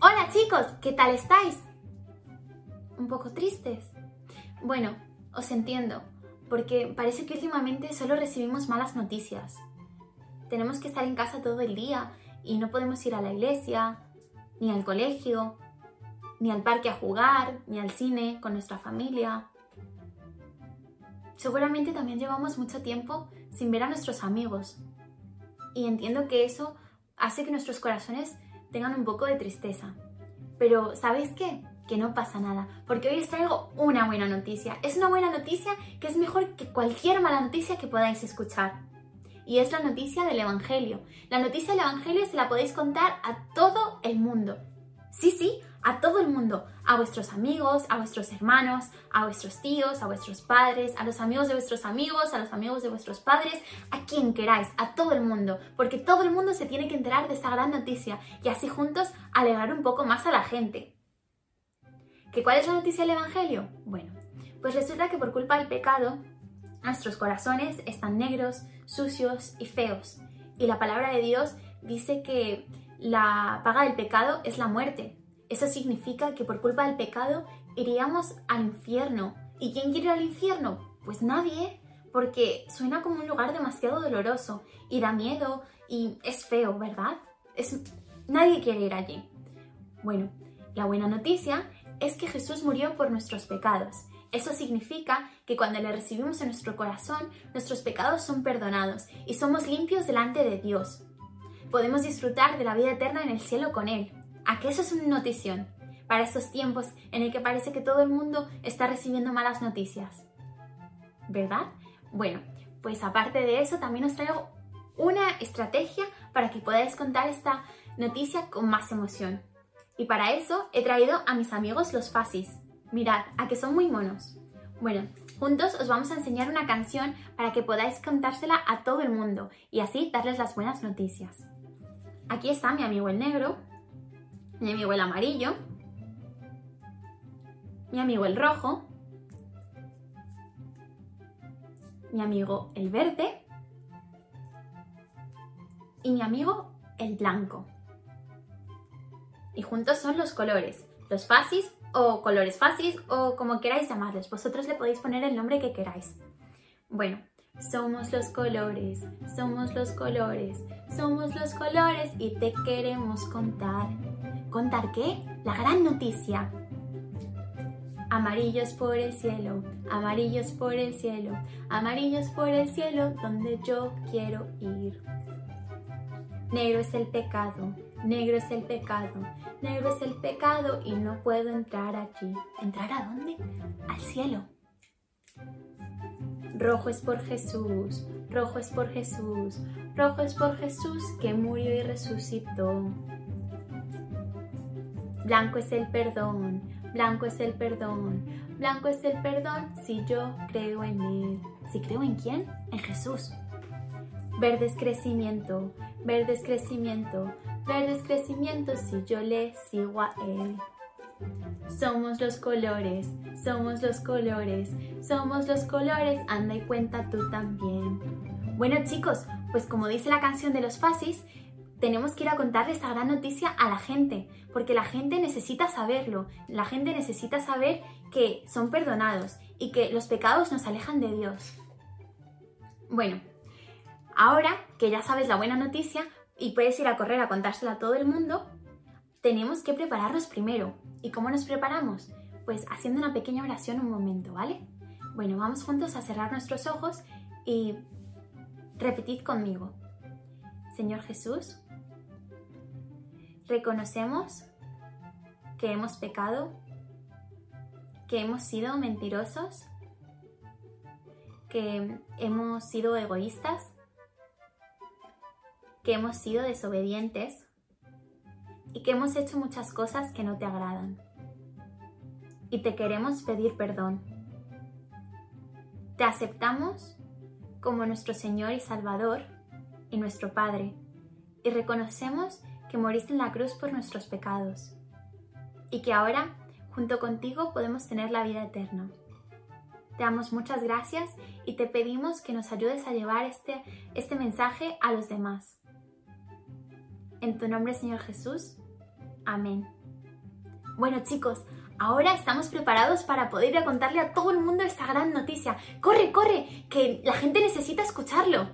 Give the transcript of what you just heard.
Hola chicos, ¿qué tal estáis? ¿Un poco tristes? Bueno, os entiendo, porque parece que últimamente solo recibimos malas noticias. Tenemos que estar en casa todo el día y no podemos ir a la iglesia, ni al colegio, ni al parque a jugar, ni al cine con nuestra familia. Seguramente también llevamos mucho tiempo sin ver a nuestros amigos. Y entiendo que eso hace que nuestros corazones tengan un poco de tristeza. Pero, ¿sabéis qué? Que no pasa nada, porque hoy os traigo una buena noticia. Es una buena noticia que es mejor que cualquier mala noticia que podáis escuchar. Y es la noticia del Evangelio. La noticia del Evangelio se la podéis contar a todo el mundo. Sí, sí, a todo el mundo, a vuestros amigos, a vuestros hermanos, a vuestros tíos, a vuestros padres, a los amigos de vuestros amigos, a los amigos de vuestros padres, a quien queráis, a todo el mundo, porque todo el mundo se tiene que enterar de esta gran noticia y así juntos alegrar un poco más a la gente. ¿Que cuál es la noticia del Evangelio? Bueno, pues resulta que por culpa del pecado, nuestros corazones están negros, sucios y feos. Y la palabra de Dios dice que la paga del pecado es la muerte. Eso significa que por culpa del pecado iríamos al infierno. ¿Y quién quiere ir al infierno? Pues nadie, porque suena como un lugar demasiado doloroso y da miedo y es feo, ¿verdad? Es... Nadie quiere ir allí. Bueno, la buena noticia es que Jesús murió por nuestros pecados. Eso significa que cuando le recibimos en nuestro corazón, nuestros pecados son perdonados y somos limpios delante de Dios. Podemos disfrutar de la vida eterna en el cielo con Él. ¿A qué eso es una notición? Para estos tiempos en el que parece que todo el mundo está recibiendo malas noticias. ¿Verdad? Bueno, pues aparte de eso también os traigo una estrategia para que podáis contar esta noticia con más emoción. Y para eso he traído a mis amigos los Fasis. Mirad, a que son muy monos. Bueno, juntos os vamos a enseñar una canción para que podáis contársela a todo el mundo y así darles las buenas noticias. Aquí está mi amigo el negro, mi amigo el amarillo, mi amigo el rojo, mi amigo el verde y mi amigo el blanco. Y juntos son los colores, los fasis o colores fasis o como queráis llamarlos. Vosotros le podéis poner el nombre que queráis. Bueno, somos los colores, somos los colores, somos los colores y te queremos contar. ¿Contar qué? La gran noticia. Amarillos por el cielo, amarillos por el cielo, amarillos por el cielo donde yo quiero ir. Negro es el pecado, negro es el pecado, negro es el pecado y no puedo entrar aquí. ¿Entrar a dónde? Al cielo. Rojo es por Jesús, rojo es por Jesús, rojo es por Jesús que murió y resucitó. Blanco es el perdón, blanco es el perdón, blanco es el perdón si yo creo en Él. ¿Si creo en quién? En Jesús. Verde es crecimiento, verde es crecimiento, verde es crecimiento si yo le sigo a Él. Somos los colores, somos los colores, somos los colores, anda y cuenta tú también. Bueno chicos, pues como dice la canción de los Fasis, tenemos que ir a contarle esta gran noticia a la gente, porque la gente necesita saberlo, la gente necesita saber que son perdonados y que los pecados nos alejan de Dios. Bueno, ahora que ya sabes la buena noticia y puedes ir a correr a contársela a todo el mundo, tenemos que prepararnos primero. ¿Y cómo nos preparamos? Pues haciendo una pequeña oración un momento, ¿vale? Bueno, vamos juntos a cerrar nuestros ojos y repetid conmigo. Señor Jesús, reconocemos que hemos pecado, que hemos sido mentirosos, que hemos sido egoístas, que hemos sido desobedientes y que hemos hecho muchas cosas que no te agradan. Y te queremos pedir perdón. Te aceptamos como nuestro Señor y Salvador y nuestro Padre y reconocemos que moriste en la cruz por nuestros pecados y que ahora junto contigo podemos tener la vida eterna. te damos muchas gracias y te pedimos que nos ayudes a llevar este, este mensaje a los demás. En tu nombre, Señor Jesús. Amén. Bueno chicos, ahora estamos preparados para poder contarle a todo el mundo esta gran noticia. ¡Corre, corre! Que la gente necesita escucharlo.